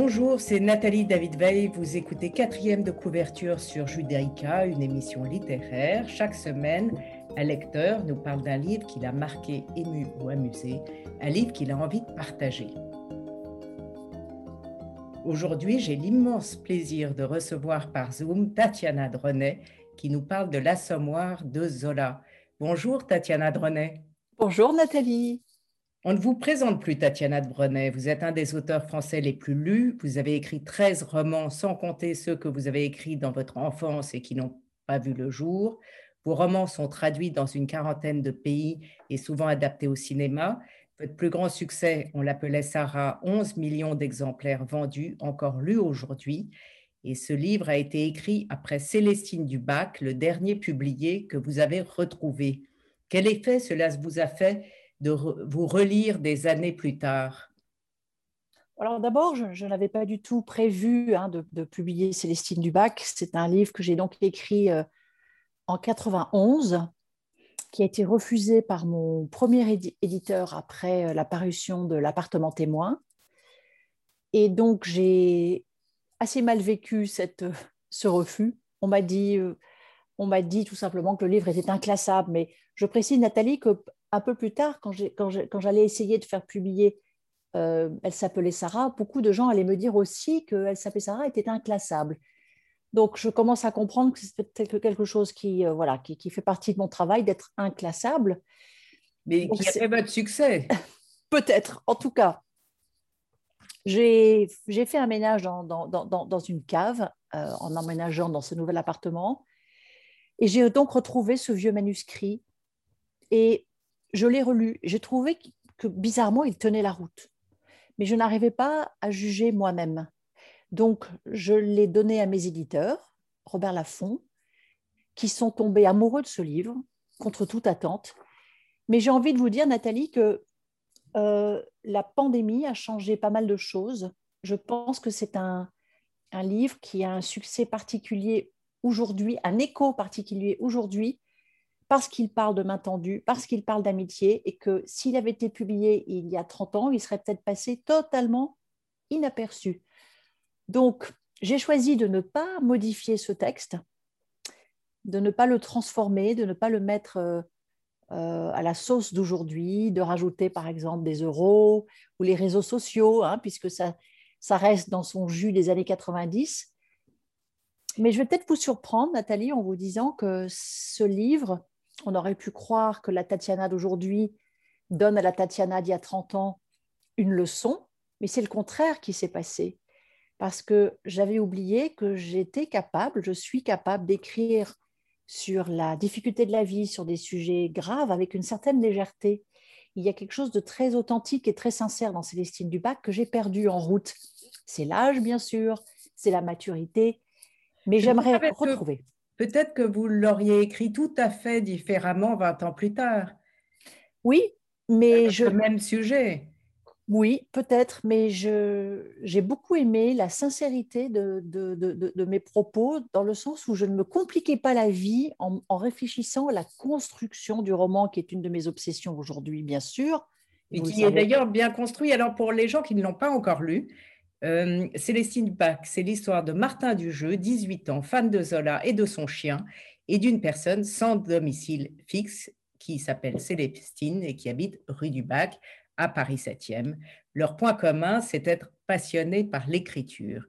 Bonjour, c'est Nathalie David-Veil. Vous écoutez quatrième de couverture sur Judaïka, une émission littéraire. Chaque semaine, un lecteur nous parle d'un livre qui l'a marqué, ému ou amusé, un livre qu'il a envie de partager. Aujourd'hui, j'ai l'immense plaisir de recevoir par Zoom Tatiana Dronet qui nous parle de l'assommoir de Zola. Bonjour Tatiana Dronet. Bonjour Nathalie. On ne vous présente plus Tatiana de Brenet. Vous êtes un des auteurs français les plus lus. Vous avez écrit 13 romans, sans compter ceux que vous avez écrits dans votre enfance et qui n'ont pas vu le jour. Vos romans sont traduits dans une quarantaine de pays et souvent adaptés au cinéma. Votre plus grand succès, on l'appelait Sarah, 11 millions d'exemplaires vendus, encore lus aujourd'hui. Et ce livre a été écrit après Célestine Dubac, le dernier publié que vous avez retrouvé. Quel effet cela vous a fait de vous relire des années plus tard? Alors d'abord, je, n'avais pas du tout prévu hein, de, publier Célestine Dubac. C'est un livre que j'ai donc écrit euh, en 91, qui a été refusé par mon premier éditeur après euh, la parution de L'appartement témoin. Et donc j'ai assez mal vécu cette, ce refus. On m'a dit, euh, on m'a dit tout simplement que le livre était inclassable. Mais je précise, Nathalie, que un peu plus tard, quand, j'allais essayer de faire publier euh, Elle s'appelait Sarah, beaucoup de gens allaient me dire aussi que Elle s'appelait Sarah était inclassable. Donc, je commence à comprendre que c'est peut-être quelque chose qui, euh, voilà, qui, fait partie de mon travail, d'être inclassable. Mais qui a fait votre succès Peut-être, en tout cas. J'ai fait un ménage dans, dans, une cave euh, en emménageant dans ce nouvel appartement. Et j'ai donc retrouvé ce vieux manuscrit. Et je l'ai relu. J'ai trouvé que bizarrement, il tenait la route. Mais je n'arrivais pas à juger moi-même. Donc, je l'ai donné à mes éditeurs, Robert Laffont, qui sont tombés amoureux de ce livre, contre toute attente. Mais j'ai envie de vous dire, Nathalie, que euh, la pandémie a changé pas mal de choses. Je pense que c'est un, un livre qui a un succès particulier aujourd'hui, un écho particulier aujourd'hui, parce qu'il parle de main tendue, parce qu'il parle d'amitié, et que s'il avait été publié il y a 30 ans, il serait peut-être passé totalement inaperçu. Donc, j'ai choisi de ne pas modifier ce texte, de ne pas le transformer, de ne pas le mettre euh, euh, à la sauce d'aujourd'hui, de rajouter par exemple des euros ou les réseaux sociaux, hein, puisque ça, ça reste dans son jus des années 90. Mais je vais peut-être vous surprendre, Nathalie, en vous disant que ce livre on aurait pu croire que la Tatiana d'aujourd'hui donne à la Tatiana d'il y a 30 ans une leçon, mais c'est le contraire qui s'est passé. Parce que j'avais oublié que j'étais capable, je suis capable d'écrire sur la difficulté de la vie, sur des sujets graves avec une certaine légèreté. Il y a quelque chose de très authentique et très sincère dans Célestine Dubac que j'ai perdu en route. C'est l'âge, bien sûr, c'est la maturité, mais j'aimerais retrouver. Peut-être que vous l'auriez écrit tout à fait différemment 20 ans plus tard. Oui, mais je... Le même sujet. Oui, peut-être, mais j'ai beaucoup aimé la sincérité de, de, de, mes propos, dans le sens où je ne me compliquais pas la vie en, en, réfléchissant à la construction du roman, qui est une de mes obsessions aujourd'hui, bien sûr. Et qui est d'ailleurs bien construit. Alors, pour les gens qui ne l'ont pas encore lu, euh, Célestine Bach, c'est l'histoire de Martin Dujeu, 18 ans, fan de Zola et de son chien, et d'une personne sans domicile fixe qui s'appelle Célestine et qui habite rue du Bac à Paris 7e. Leur point commun, c'est être passionné par l'écriture.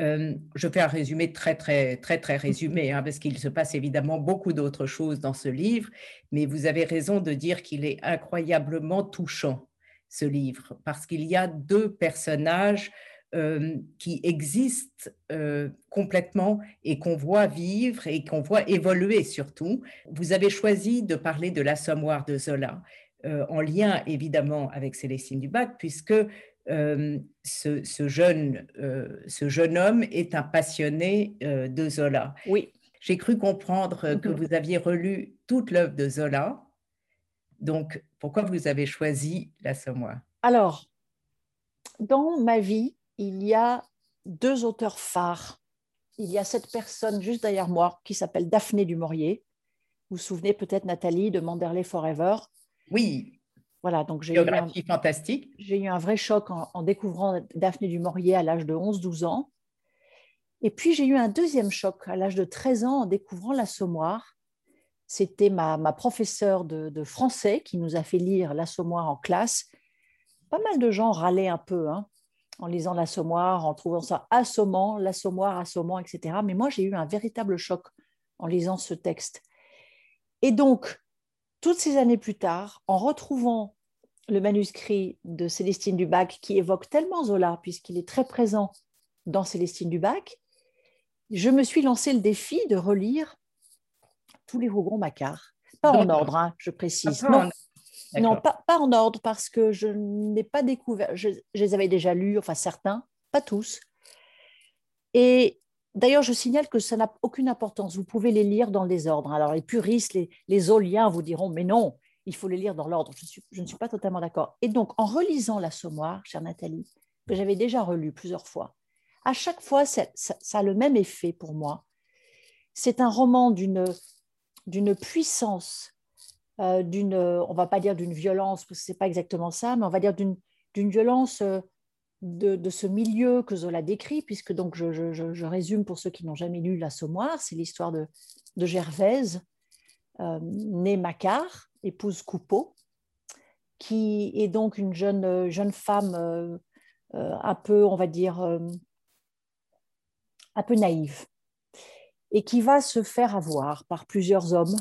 Euh, je fais un résumé très, très, très, très résumé, hein, parce qu'il se passe évidemment beaucoup d'autres choses dans ce livre, mais vous avez raison de dire qu'il est incroyablement touchant, ce livre, parce qu'il y a deux personnages euh, qui existent euh, complètement et qu'on voit vivre et qu'on voit évoluer surtout. Vous avez choisi de parler de l'assommoir de Zola, euh, en lien évidemment avec Célestine Dubac, puisque ce, jeune, ce jeune homme est un passionné de Zola. Oui. J'ai cru comprendre que mhm. vous aviez relu toute l'œuvre de Zola. Donc, pourquoi vous avez choisi l'assommoir? Alors, dans ma vie, il y a deux auteurs phares. Il y a cette personne juste derrière moi qui s'appelle Daphné du Maurier. Vous vous souvenez peut-être, Nathalie, de Manderley Forever? Oui. voilà, donc j'ai eu un, fantastique. J'ai eu un vrai choc en, découvrant Daphné du Maurier à l'âge de 11-12 ans. Et puis j'ai eu un deuxième choc à l'âge de 13 ans en découvrant l'Assommoir. C'était ma, ma professeure de, français qui nous a fait lire l'Assommoir en classe. Pas mal de gens râlaient un peu hein, en lisant l'Assommoir, en trouvant ça assommant, l'Assommoir, assommant, etc. Mais moi, j'ai eu un véritable choc en lisant ce texte. Et donc, toutes ces années plus tard, en retrouvant le manuscrit de Célestine Dubac qui évoque tellement Zola, puisqu'il est très présent dans Célestine Dubac, je me suis lancé le défi de relire tous les Rougon-Macquart. Pas en ordre, hein, je précise. non, pas, pas, en ordre parce que je n'ai pas découvert, je, les avais déjà lus, enfin certains, pas tous. Et D'ailleurs, je signale que ça n'a aucune importance. Vous pouvez les lire dans le désordre. Alors, les puristes, les, les oliens vous diront, mais non, il faut les lire dans l'ordre. Je, je, ne suis pas totalement d'accord. Et donc, en relisant L'Assommoir, chère Nathalie, que j'avais déjà relu plusieurs fois, à chaque fois, ça, a le même effet pour moi. C'est un roman d'une, d'une puissance, euh, d'une, on va pas dire d'une violence, parce que ce n'est pas exactement ça, mais on va dire d'une, d'une violence euh, de, ce milieu que Zola décrit, puisque donc je, résume pour ceux qui n'ont jamais lu L'Assommoir, c'est l'histoire de, Gervaise, euh, née Macquart, épouse Coupeau, qui est donc une jeune, jeune femme euh, euh, un peu, on va dire, un peu naïve, et qui va se faire avoir par plusieurs hommes,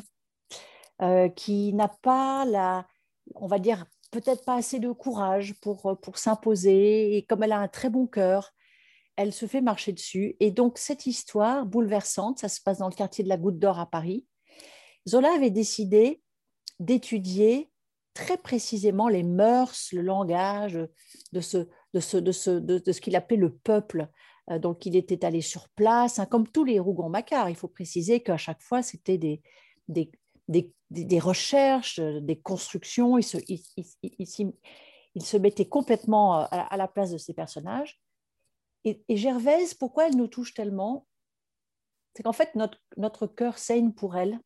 qui n'a pas la, on va dire, peut-être pas assez de courage pour, euh, pour s'imposer. Et comme elle a un très bon cœur, elle se fait marcher dessus. Et donc, cette histoire bouleversante, ça se passe dans le quartier de la Goutte d'Or à Paris. Zola avait décidé d'étudier très précisément les mœurs, le langage de ce, de ce, de ce, de, ce qu'il appelait le peuple. Euh, donc, il était allé sur place, hein, comme tous les Rougon-Macquart. Il faut préciser qu'à chaque fois, c'était des, des, des, recherches, euh, des constructions. Il se, il, se mettait complètement euh, à la, place de ces personnages. Et, Gervaise, pourquoi elle nous touche tellement? C'est qu'en fait, notre, cœur saigne pour elle.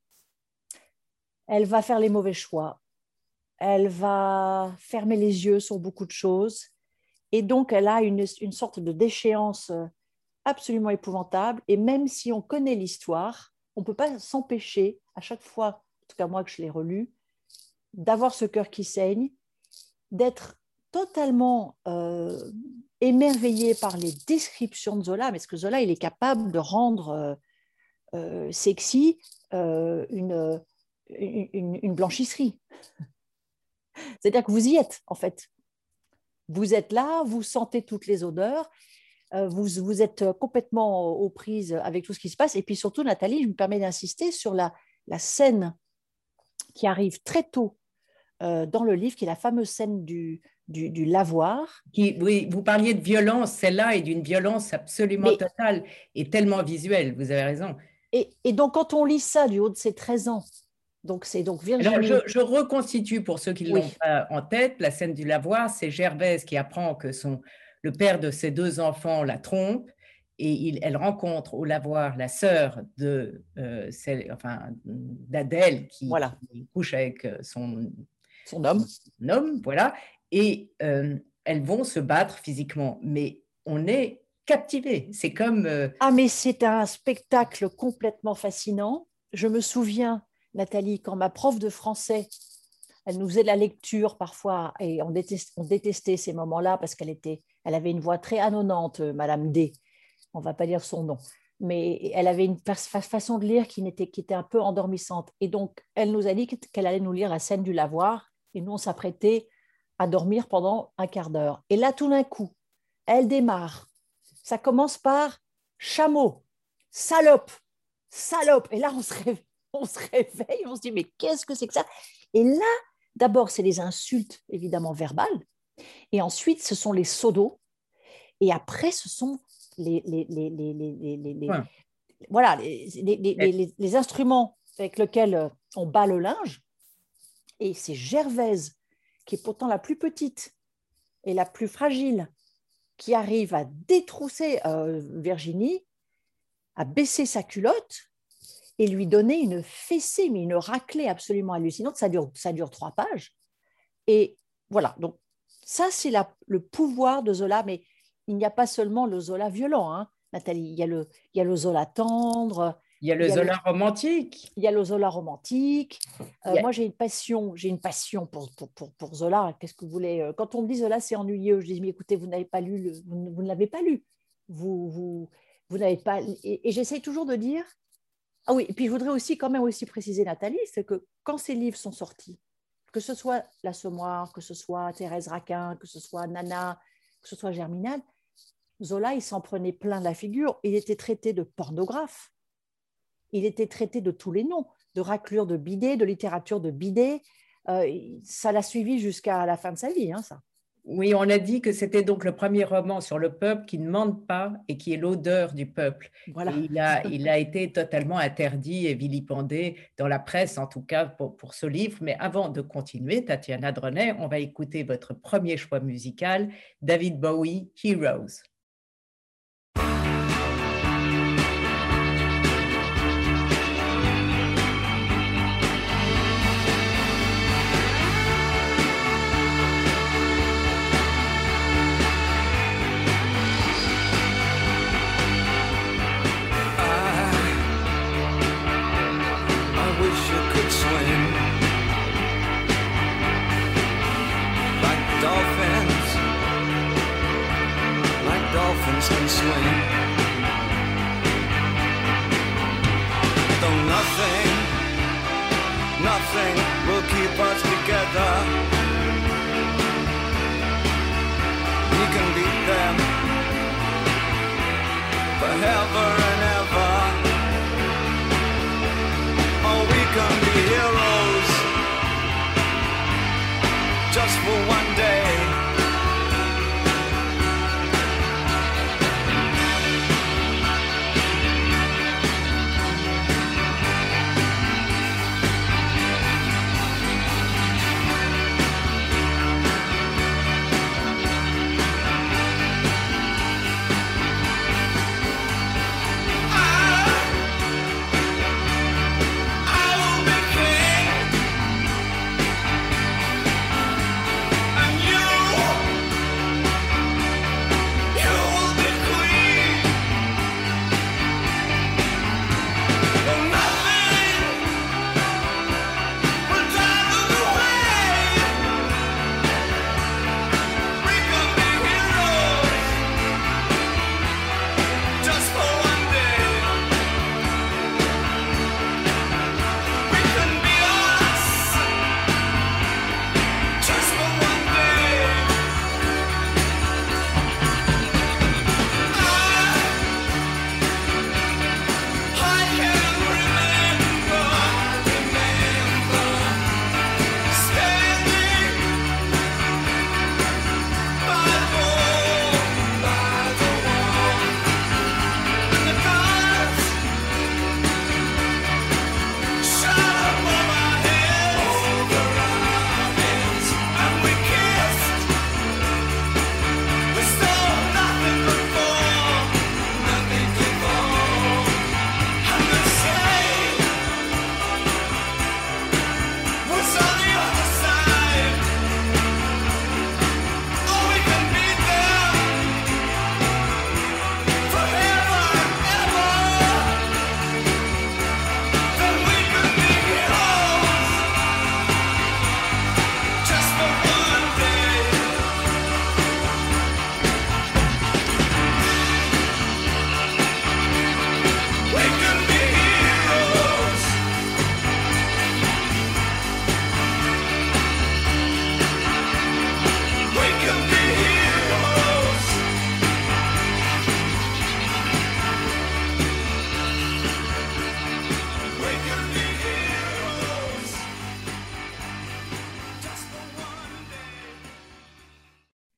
Elle va faire les mauvais choix. Elle va fermer les yeux sur beaucoup de choses. Et donc, elle a une, une sorte de déchéance euh, absolument épouvantable. Et même si on connaît l'histoire, on ne peut pas s'empêcher, à chaque fois tout cas moi que je l'ai relu, d'avoir ce cœur qui saigne, d'être totalement euh, émerveillé par les descriptions de Zola, parce que Zola, il est capable de rendre euh, euh, sexy une, une, blanchisserie? C'est-à-dire que vous y êtes, en fait. Vous êtes là, vous sentez toutes les odeurs, vous, vous êtes complètement aux prises avec tout ce qui se passe. Et puis surtout, Nathalie, je me permets d'insister sur la, la scène qui arrive très tôt euh, dans le livre, qui est la fameuse scène du, du, lavoir. Qui, oui, vous parliez de violence, celle-là est d'une violence absolument totale et tellement visuelle, vous avez raison. Et, et, donc, quand on lit ça du haut de ses 13 ans, donc c'est donc Virginie. Alors, je, reconstitue pour ceux qui l'ont pas en tête, la scène du lavoir, c'est Gervaise qui apprend que son, le père de ses deux enfants la trompe et elle rencontre au lavoir la sœur de euh, enfin, d'Adèle qui, couche avec euh, son, son homme. homme, voilà, et euh, elles vont se battre physiquement, mais on est captivé. C'est comme ah mais c'est un spectacle complètement fascinant. Je me souviens, Nathalie, quand ma prof de français elle nous faisait de la lecture parfois et on, on détestait ces moments-là parce qu'elle était, elle avait une voix très annonnante, Madame D on va pas dire son nom, mais elle avait une façon de lire qui était, qui était un peu endormissante. Et donc, elle nous a dit qu'elle allait nous lire la scène du lavoir, et nous, on s'apprêtait à dormir pendant un quart d'heure. Et là, tout d'un coup, elle démarre. Ça commence par chameau, salope, salope. Et là, on se réveille, on se, on dit, mais qu'est-ce que c'est que ça? Et là, d'abord, c'est les insultes, évidemment, verbales. Et ensuite, ce sont les sodos. Et après, ce sont les, les, les, les voilà, les, instruments avec lesquels euh, on bat le linge. Et c'est Gervaise, qui est pourtant la plus petite et la plus fragile, qui arrive à détrousser euh, Virginie, à baisser sa culotte et lui donner une fessée, mais une raclée absolument hallucinante. Ça dure, ça dure trois pages. Et voilà, donc ça, c'est le pouvoir de Zola, mais il n'y a pas seulement le Zola violent, hein, Nathalie. Il y, a le, il y a le Zola tendre. Il y a le Zola romantique. Il y a le Zola romantique. Euh, moi, j'ai une passion, j'ai une passion pour, pour, pour, Zola. Qu'est-ce que vous voulez euh, Quand on me dit Zola, c'est ennuyeux, je dis mais écoutez, vous n'avez pas lu, le, vous, ne l'avez pas lu. Vous, vous, vous n'avez pas. Et, et j'essaye toujours de dire. Ah oui, et puis je voudrais aussi quand même aussi préciser, Nathalie, c'est que quand ces livres sont sortis, que ce soit L'Assommoir, que ce soit Thérèse Raquin, que ce soit Nana, que ce soit Germinal, Zola, il s'en prenait plein la figure. Il était traité de pornographe. Il était traité de tous les noms, de raclure de bidet, de littérature de bidet. Euh, ça l'a suivi jusqu'à la fin de sa vie, hein, ça. Oui, on a dit que c'était donc le premier roman sur le peuple qui ne mente pas et qui est l'odeur du peuple. Voilà. il, a, il a été totalement interdit et vilipendé dans la presse, en tout cas pour, pour ce livre. Mais avant de continuer, Tatiana Drenet, on va écouter votre premier choix musical, David Bowie, Heroes. Though nothing, nothing will keep us together.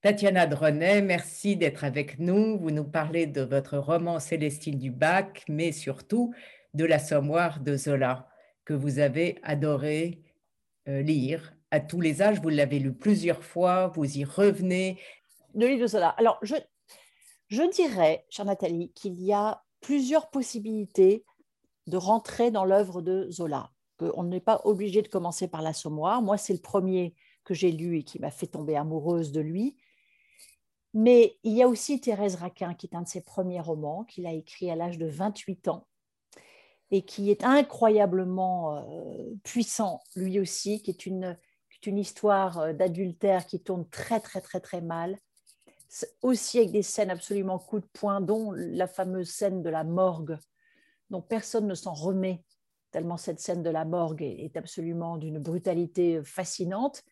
Tatiana Drenet, merci d'être avec nous. Vous nous parlez de votre roman Célestine du Bac, mais surtout de l'Assommoir de Zola, que vous avez adoré euh, lire à tous les âges. Vous l'avez lu plusieurs fois, vous y revenez. Le livre de Zola. Alors, je, je dirais, chère Nathalie, qu'il y a plusieurs possibilités de rentrer dans l'œuvre de Zola. On n'est pas obligé de commencer par l'Assommoir. Moi, c'est le premier que j'ai lu et qui m'a fait tomber amoureuse de lui. Mais il y a aussi Thérèse Raquin, qui est un de ses premiers romans, qu'il a écrit à l'âge de 28 ans et qui est incroyablement euh, puissant, lui aussi, qui est une, une histoire euh, d'adultère qui tourne très, très, très, très mal. Aussi avec des scènes absolument coup de poing, dont la fameuse scène de la morgue, dont personne ne s'en remet, tellement cette scène de la morgue est absolument d'une brutalité fascinante.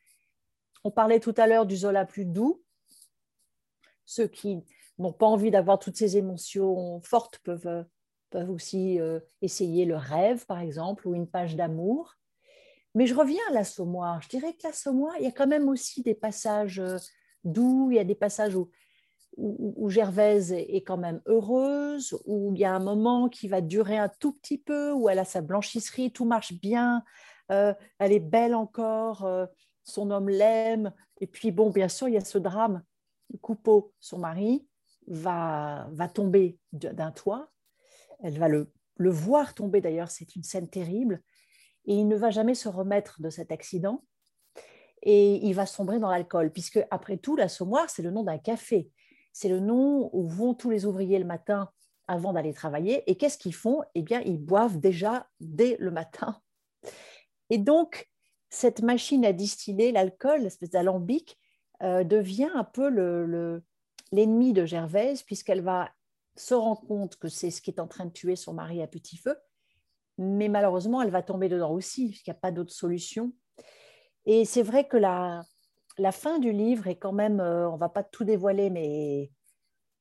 On parlait tout à l'heure du Zola plus doux. Ceux qui n'ont pas envie d'avoir toutes ces émotions fortes peuvent, peuvent aussi euh, essayer le rêve, par exemple, ou une page d'amour. Mais je reviens à l'assommoir. Je dirais que l'assommoir, il y a quand même aussi des passages euh, doux, il y a des passages où, où, Gervaise est quand même heureuse, où il y a un moment qui va durer un tout petit peu, où elle a sa blanchisserie, tout marche bien, euh, elle est belle encore, son homme l'aime. Et puis, bon, bien sûr, il y a ce drame. Coupeau, son mari, va, va tomber d'un toit. Elle va le, le voir tomber, d'ailleurs, c'est une scène terrible. Et il ne va jamais se remettre de cet accident. Et il va sombrer dans l'alcool, puisque, après tout, l'assommoir, c'est le nom d'un café. C'est le nom où vont tous les ouvriers le matin avant d'aller travailler. Et qu'est-ce qu'ils font? Eh bien, ils boivent déjà dès le matin. Et donc, cette machine à distiller l'alcool, l'espèce d'alambic, euh, devient un peu l'ennemi de Gervaise, puisqu'elle va se rendre compte que c'est ce qui est en train de tuer son mari à petit feu, mais malheureusement, elle va tomber dedans aussi, puisqu'il n'y a pas d'autre solution. Et c'est vrai que la, la fin du livre est quand même, euh, on va pas tout dévoiler, mais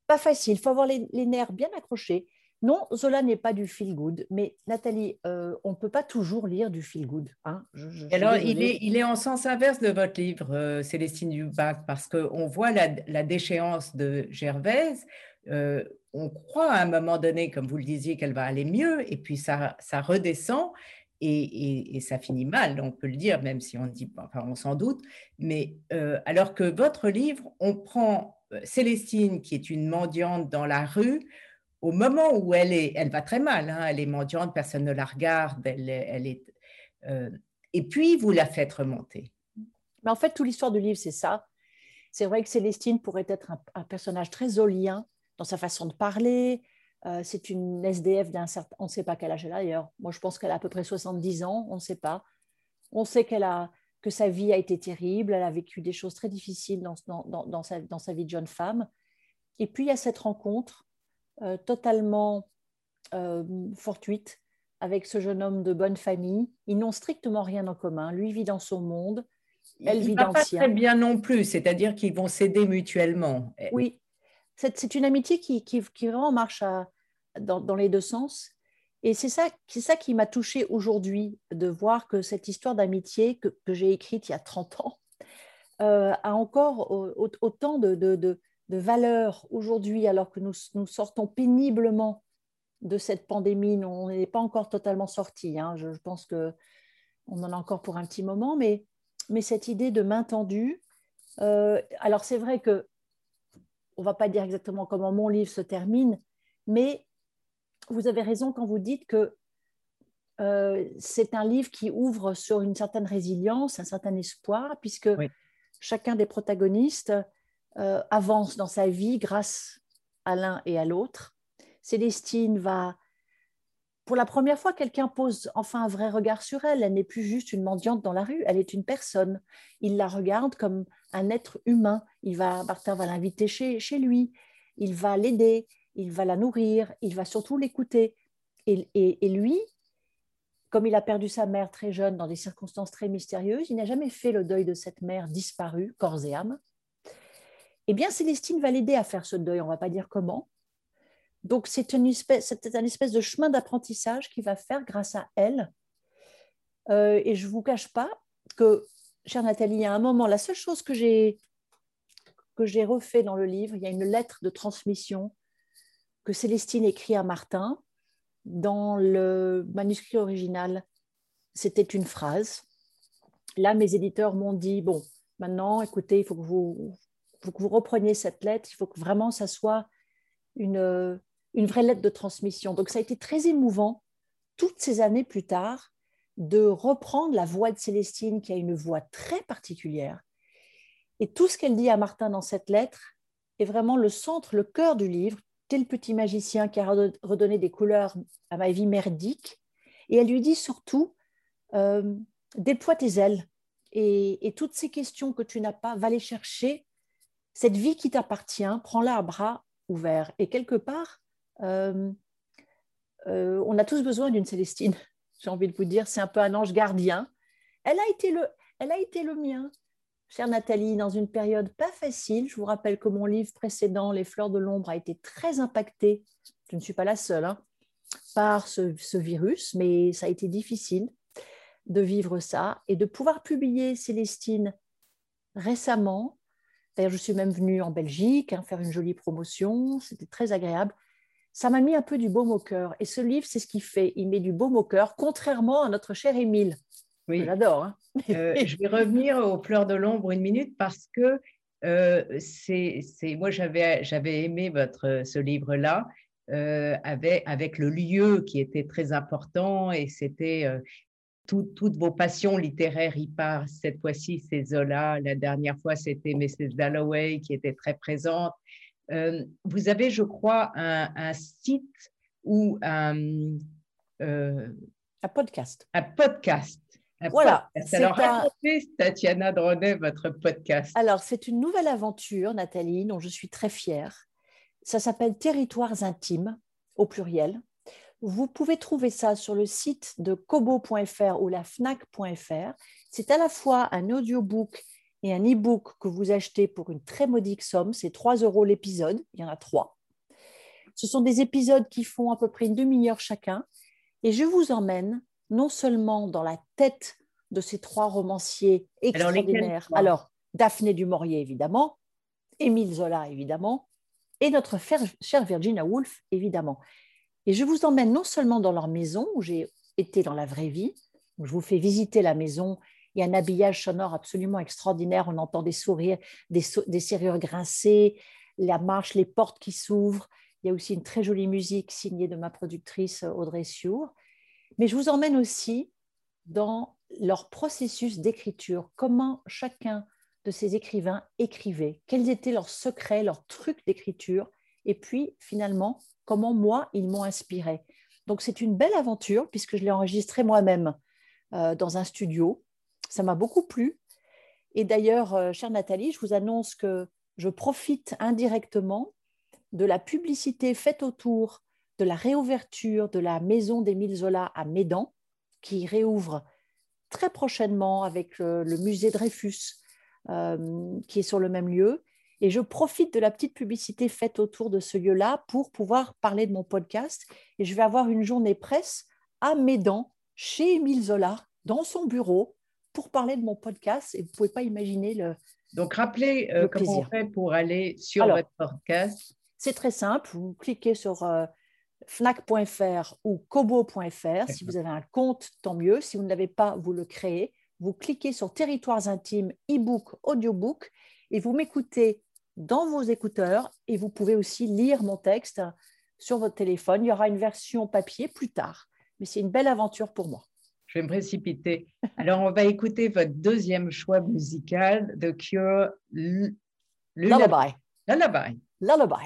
pas facile. Il faut avoir les nerfs bien accrochés. Non, Zola n'est pas du feel good, mais Nathalie, euh, on ne peut pas toujours lire du feel good. Hein. Alors, il est, il est, en sens inverse de votre livre, euh, Célestine Dubac, parce qu'on voit la, déchéance de Gervaise. Euh, on croit à un moment donné, comme vous le disiez, qu'elle va aller mieux, et puis ça, ça redescend. Et, ça finit mal, on peut le dire, même si on dit, enfin, on s'en doute. Mais alors que votre livre, on prend Célestine, qui est une mendiante dans la rue, au moment où elle est, elle va très mal, hein, elle est mendiante, personne ne la regarde, elle, est, euh, et puis vous la faites remonter. Mais en fait, toute l'histoire du livre, c'est ça. C'est vrai que Célestine pourrait être un, personnage très olien dans sa façon de parler. Euh, c'est une SDF d'un certain, on ne sait pas quel âge elle a d'ailleurs. Moi, je pense qu'elle a à peu près 70 ans, on ne sait pas. On sait qu'elle a que sa vie a été terrible, elle a vécu des choses très difficiles dans, dans, dans, dans sa vie de jeune femme. Et puis, il y a cette rencontre euh, totalement euh, fortuite avec ce jeune homme de bonne famille. Ils n'ont strictement rien en commun. Lui vit dans son monde, elle vit dans le sien. Pas très bien non plus, c'est-à-dire qu'ils vont s'aider mutuellement. Oui, c'est une amitié qui, qui, vraiment marche dans, les deux sens. Et c'est ça, ça qui m'a touchée aujourd'hui, de voir que cette histoire d'amitié que, j'ai écrite il y a 30 ans euh, a encore autant de, de valeur aujourd'hui, alors que nous, nous, sortons péniblement de cette pandémie. On n'est pas encore totalement sorti. Hein. Je, pense que on en a encore pour un petit moment, mais, mais cette idée de main tendue. Euh, alors c'est vrai que on va pas dire exactement comment mon livre se termine, mais vous avez raison quand vous dites que euh, c'est un livre qui ouvre sur une certaine résilience, un certain espoir, puisque chacun des protagonistes euh, avance dans sa vie grâce à l'un et à l'autre. Célestine va, pour la première fois, quelqu'un pose enfin un vrai regard sur elle. Elle n'est plus juste une mendiante dans la rue, elle est une personne. Il la regarde comme un être humain. Il va, Martin va l'inviter chez, chez lui, il va l'aider, il va la nourrir, il va surtout l'écouter. Et, et, lui, comme il a perdu sa mère très jeune dans des circonstances très mystérieuses, il n'a jamais fait le deuil de cette mère disparue, corps et âme eh bien, Célestine va l'aider à faire ce deuil, on ne va pas dire comment. Donc, c'est une espèce, un espèce de chemin d'apprentissage qu'il va faire grâce à elle. Euh, et je ne vous cache pas que, chère Nathalie, il y a un moment, la seule chose que j'ai que j'ai refait dans le livre, il y a une lettre de transmission que Célestine écrit à Martin. Dans le manuscrit original, c'était une phrase. Là, mes éditeurs m'ont dit, bon, maintenant, écoutez, il faut que vous, faut que vous repreniez cette lettre, il faut que vraiment ça soit une, une vraie lettre de transmission. Donc ça a été très émouvant, toutes ces années plus tard, de reprendre la voix de Célestine, qui a une voix très particulière, Et tout ce qu'elle dit à Martin dans cette lettre est vraiment le centre, le cœur du livre, tel petit magicien qui a redonné des couleurs à ma vie merdique. Et elle lui dit surtout, euh, déploie tes ailes et, toutes ces questions que tu n'as pas, va les chercher. Cette vie qui t'appartient, prends-la à bras ouverts. Et quelque part, euh, euh, on a tous besoin d'une Célestine, j'ai envie de vous dire, c'est un peu un ange gardien. Elle a été le, mien. Chère Nathalie, dans une période pas facile, je vous rappelle que mon livre précédent, Les fleurs de l'ombre, a été très impacté, je ne suis pas la seule, hein, par ce, virus, mais ça a été difficile de vivre ça et de pouvoir publier Célestine récemment. D'ailleurs, je suis même venue en Belgique hein, faire une jolie promotion, c'était très agréable. Ça m'a mis un peu du baume au cœur. Et ce livre, c'est ce qu'il fait. Il met du baume au cœur, contrairement à notre cher Émile. Oui. J'adore. Hein. Euh, je vais revenir aux pleurs de l'ombre une minute parce que euh, c'est, moi, j'avais, j'avais aimé votre, ce livre-là. Euh, avec, avec, le lieu qui était très important et c'était toutes vos passions littéraires y partent. Cette fois-ci, c'est Zola. La dernière fois, c'était Mrs. Dalloway qui était très présente. Euh, vous avez, je crois, un, site ou un, euh, un podcast. Un podcast. voilà. Alors, racontez, Tatiana Dronet, votre podcast. Alors, c'est une nouvelle aventure, Nathalie, dont je suis très fière. Ça s'appelle Territoires intimes, au pluriel. Vous pouvez trouver ça sur le site de kobo.fr ou la fnac.fr. C'est à la fois un audiobook et un e-book que vous achetez pour une très modique somme, c'est 3 euros l'épisode, il y en a trois. Ce sont des épisodes qui font à peu près une demi-heure chacun, et je vous emmène non seulement dans la tête de ces trois romanciers extraordinaires, alors, Daphné du Maurier évidemment, Émile Zola évidemment, et notre chère Virginia Woolf évidemment. Et je vous emmène non seulement dans leur maison où j'ai été dans la vraie vie, où je vous fais visiter la maison il y a un habillage sonore absolument extraordinaire. On entend des sourires, des, serrures grincées, la marche, les portes qui s'ouvrent. Il y a aussi une très jolie musique signée de ma productrice Audrey Siour. Mais je vous emmène aussi dans leur processus d'écriture, comment chacun de ces écrivains écrivait, quels étaient leurs secrets, leurs trucs d'écriture, et puis finalement, comment moi, ils m'ont inspiré. Donc c'est une belle aventure puisque je l'ai enregistré moi-même euh, dans un studio ça m'a beaucoup plu. Et d'ailleurs, euh, chère Nathalie, je vous annonce que je profite indirectement de la publicité faite autour de la réouverture de la maison d'Émile Zola à Médan, qui réouvre très prochainement avec le, musée Dreyfus, euh, qui est sur le même lieu. Et je profite de la petite publicité faite autour de ce lieu-là pour pouvoir parler de mon podcast. Et je vais avoir une journée presse à Médan, chez Émile Zola, dans son bureau, pour parler de mon podcast et vous ne pouvez pas imaginer le. Donc, rappelez euh, comment on fait pour aller sur votre podcast. C'est très simple. Vous cliquez sur euh, fnac.fr ou kobo.fr. Si vous avez un compte, tant mieux. Si vous ne l'avez pas, vous le créez. Vous cliquez sur Territoires intimes, e-book, audiobook et vous m'écoutez dans vos écouteurs et vous pouvez aussi lire mon texte sur votre téléphone. Il y aura une version papier plus tard, mais c'est une belle aventure pour moi je vais me précipiter. Alors, on va écouter votre deuxième choix musical, The Cure. Lullaby. Lullaby. Lullaby.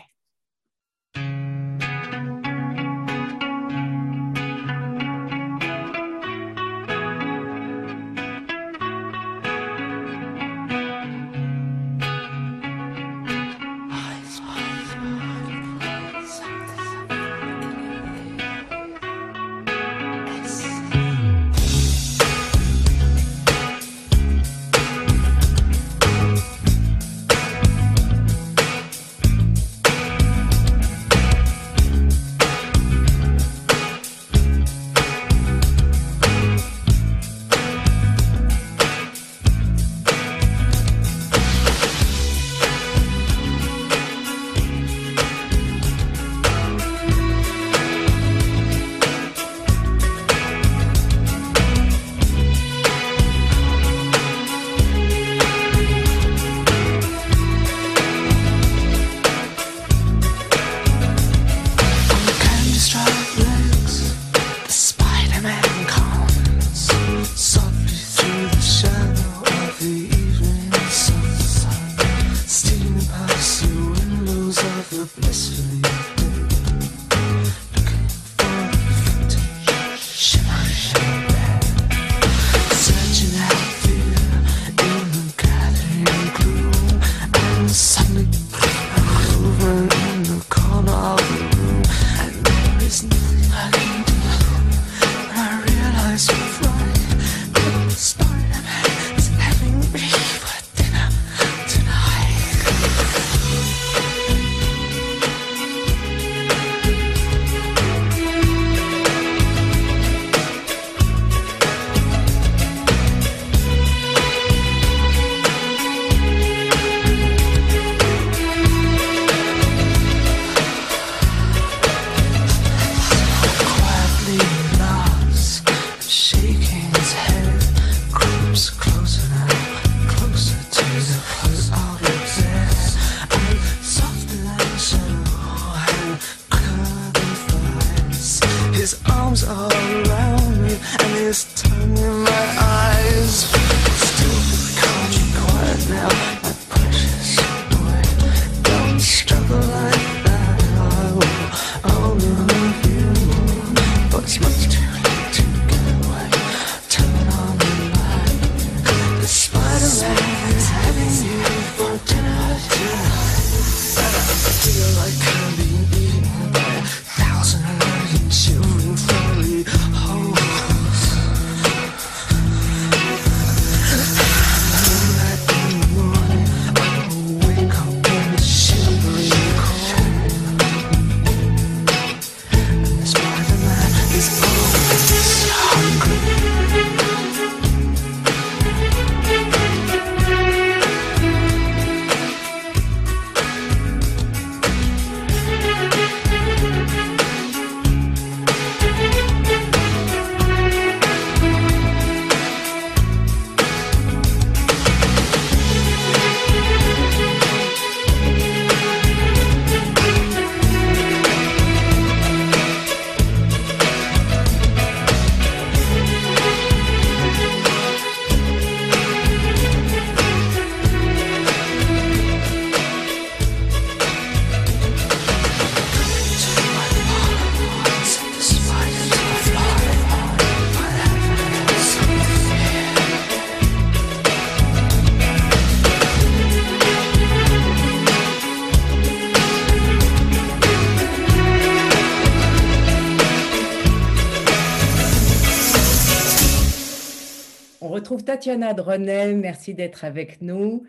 Tatiana merci d'être avec nous.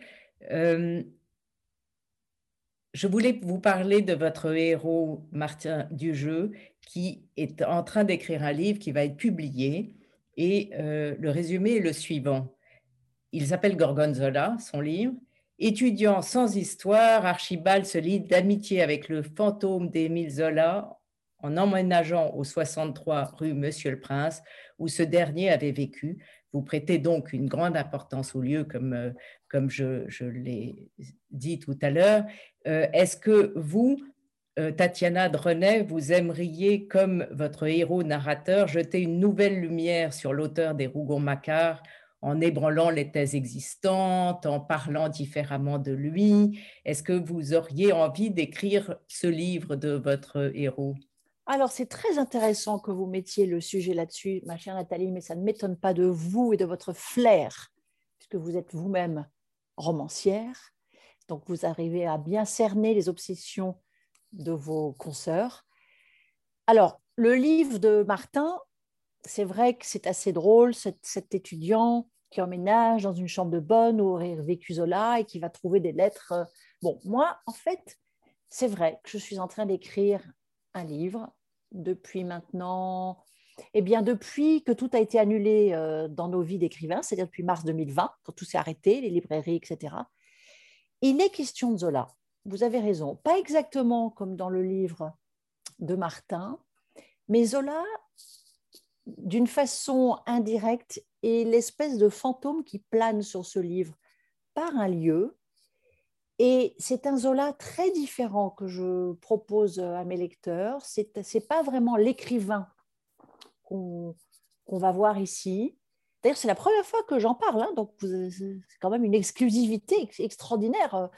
Euh, je voulais vous parler de votre héros Martin Dujeu, qui est en train d'écrire un livre qui va être publié. Et euh, le résumé est le suivant. Il s'appelle Gorgonzola, son livre. Étudiant sans histoire, Archibald se lie d'amitié avec le fantôme d'Émile Zola en emménageant au 63 rue Monsieur le Prince, où ce dernier avait vécu, vous prêtez donc une grande importance au lieu, comme, euh, comme je, je l'ai dit tout à l'heure. Euh, est-ce que vous, euh, Tatiana Drenet, vous aimeriez, comme votre héros narrateur, jeter une nouvelle lumière sur l'auteur des Rougon-Macquart en ébranlant les thèses existantes, en parlant différemment de lui? Est-ce que vous auriez envie d'écrire ce livre de votre héros? Alors, c'est très intéressant que vous mettiez le sujet là-dessus, ma chère Nathalie, mais ça ne m'étonne pas de vous et de votre flair, puisque vous êtes vous-même romancière. Donc, vous arrivez à bien cerner les obsessions de vos consoeurs. Alors, le livre de Martin, c'est vrai que c'est assez drôle, cet, étudiant qui emménage dans une chambre de bonne où aurait vécu Zola et qui va trouver des lettres. Bon, moi, en fait, c'est vrai que je suis en train d'écrire un livre depuis maintenant, eh bien, depuis que tout a été annulé euh, dans nos vies d'écrivains, c'est-à-dire depuis mars 2020, quand tout s'est arrêté, les librairies, etc., il est question de Zola. Vous avez raison. Pas exactement comme dans le livre de Martin, mais Zola, d'une façon indirecte, est l'espèce de fantôme qui plane sur ce livre par un lieu et c'est un Zola très différent que je propose à mes lecteurs. Ce n'est pas vraiment l'écrivain qu'on va voir ici. D'ailleurs, c'est la première fois que j'en parle, hein, donc c'est quand même une exclusivité extraordinaire.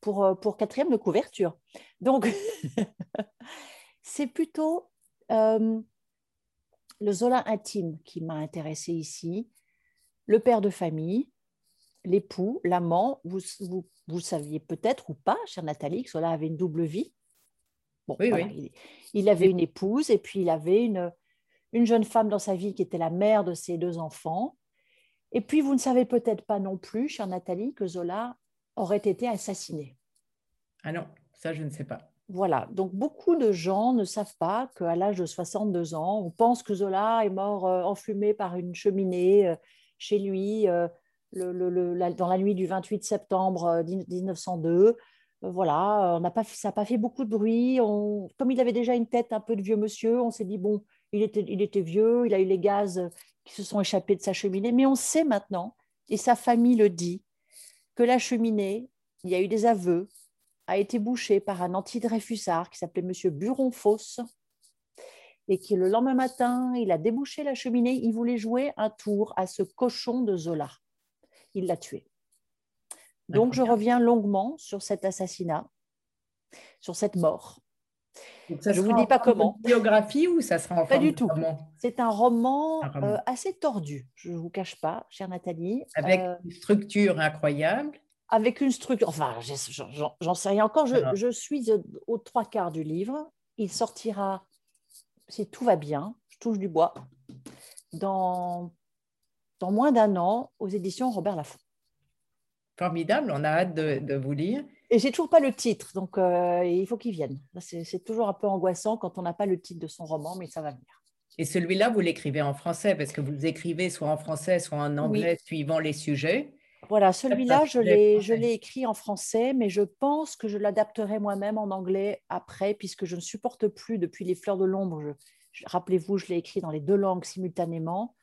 pour, euh, pour quatrième de couverture. Donc, c'est plutôt euh, le Zola intime qui m'a intéressée ici, le père de famille, l'époux, l'amant. Vous, vous saviez peut-être ou pas, chère Nathalie, que Zola avait une double vie. Bon, Il, il, avait une épouse et puis il avait une, une jeune femme dans sa vie qui était la mère de ses deux enfants. Et puis, vous ne savez peut-être pas non plus, chère Nathalie, que Zola aurait été assassiné. Ah non, ça, je ne sais pas. Voilà, donc beaucoup de gens ne savent pas qu'à l'âge de 62 ans, on pense que Zola est mort euh, enfumé par une cheminée euh, chez lui euh, dans la nuit du 28 septembre 1902. Voilà, on pas, ça n'a pas fait beaucoup de bruit. comme il avait déjà une tête un peu de vieux monsieur, on s'est dit, bon, il était, vieux, il a eu les gaz qui se sont échappés de sa cheminée, mais on sait maintenant, et sa famille le dit, que la cheminée, il y a eu des aveux, a été bouchée par un anti-Dreyfusard qui s'appelait M. Buron-Fosse, et qui le lendemain matin, il a débouché la cheminée, il voulait jouer un tour à ce cochon de Zola. Il l'a tué. Donc je reviens longuement sur cet assassinat, sur cette mort je ne vous dis pas comment. biographie ou ça sera en Pas du tout. C'est un roman, euh, assez tordu, je ne vous cache pas, chère Nathalie. Avec euh, une structure incroyable. Avec une structure, enfin, j'en sais rien encore. Je, je, suis aux trois quarts du livre. Il sortira, si tout va bien, je touche du bois, dans, dans moins d'un an aux éditions Robert Laffont. Formidable, on a hâte de, de vous lire. Et j'ai toujours pas le titre, donc euh, il faut qu'il vienne. C'est toujours un peu angoissant quand on n'a pas le titre de son roman, mais ça va venir. Et celui-là, vous l'écrivez en français, parce que vous écrivez soit en français, soit en anglais, suivant les sujets. Voilà, celui-là, je l'ai écrit en français, mais je pense que je l'adapterai moi-même en anglais après, puisque je ne supporte plus depuis Les Fleurs de l'Ombre. Rappelez-vous, je l'ai écrit dans les deux langues simultanément.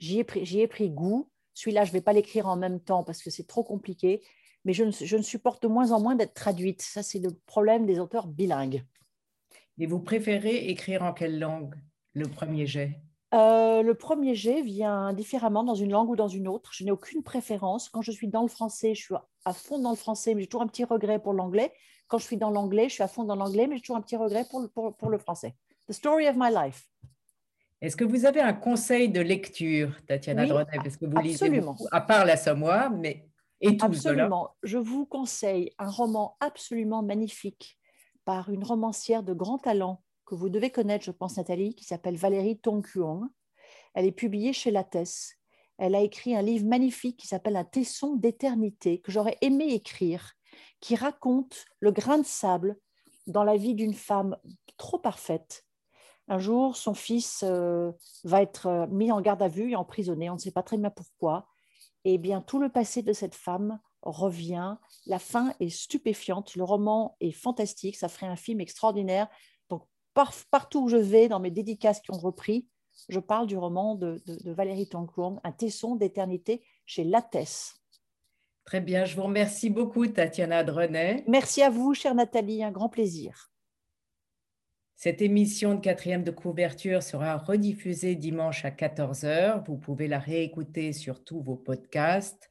J'y ai, ai, pris goût. Celui-là, je ne vais pas l'écrire en même temps parce que c'est trop compliqué mais je ne, supporte de moins en moins d'être traduite. Ça, c'est le problème des auteurs bilingues. Et vous préférez écrire en quelle langue le premier jet? Euh, Le premier jet vient différemment dans une langue ou dans une autre. Je n'ai aucune préférence. Quand je suis dans le français, je suis à fond dans le français, mais j'ai toujours un petit regret pour l'anglais. Quand je suis dans l'anglais, je suis à fond dans l'anglais, mais j'ai toujours un petit regret pour, le français. The story of my life. Est-ce que vous avez un conseil de lecture, Tatiana oui, Parce que vous absolument. lisez à part l'assommoir, mais absolument. Je vous conseille un roman absolument magnifique par une romancière de grand talent que vous devez connaître, je pense, Nathalie, qui s'appelle Valérie Tongkuang. Elle est publiée chez Lattès. Elle a écrit un livre magnifique qui s'appelle Un tesson d'éternité, que j'aurais aimé écrire, qui raconte le grain de sable dans la vie d'une femme trop parfaite. Un jour, son fils euh, va être euh, mis en garde à vue et emprisonné, on ne sait pas très bien pourquoi eh bien, tout le passé de cette femme revient. La fin est stupéfiante. Le roman est fantastique. Ça ferait un film extraordinaire. Donc, partout où je vais, dans mes dédicaces qui ont repris, je parle du roman de, Valérie Toncourt, Un tesson d'éternité chez Lattès. Très bien. Je vous remercie beaucoup, Tatiana Drenet. Merci à vous, chère Nathalie. Un grand plaisir. Cette émission de quatrième de couverture sera rediffusée dimanche à 14h. Vous pouvez la réécouter sur tous vos podcasts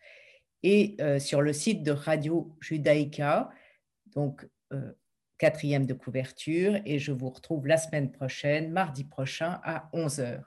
et euh, sur le site de Radio Judaïka, donc euh, quatrième de couverture. Et je vous retrouve la semaine prochaine, mardi prochain à 11h.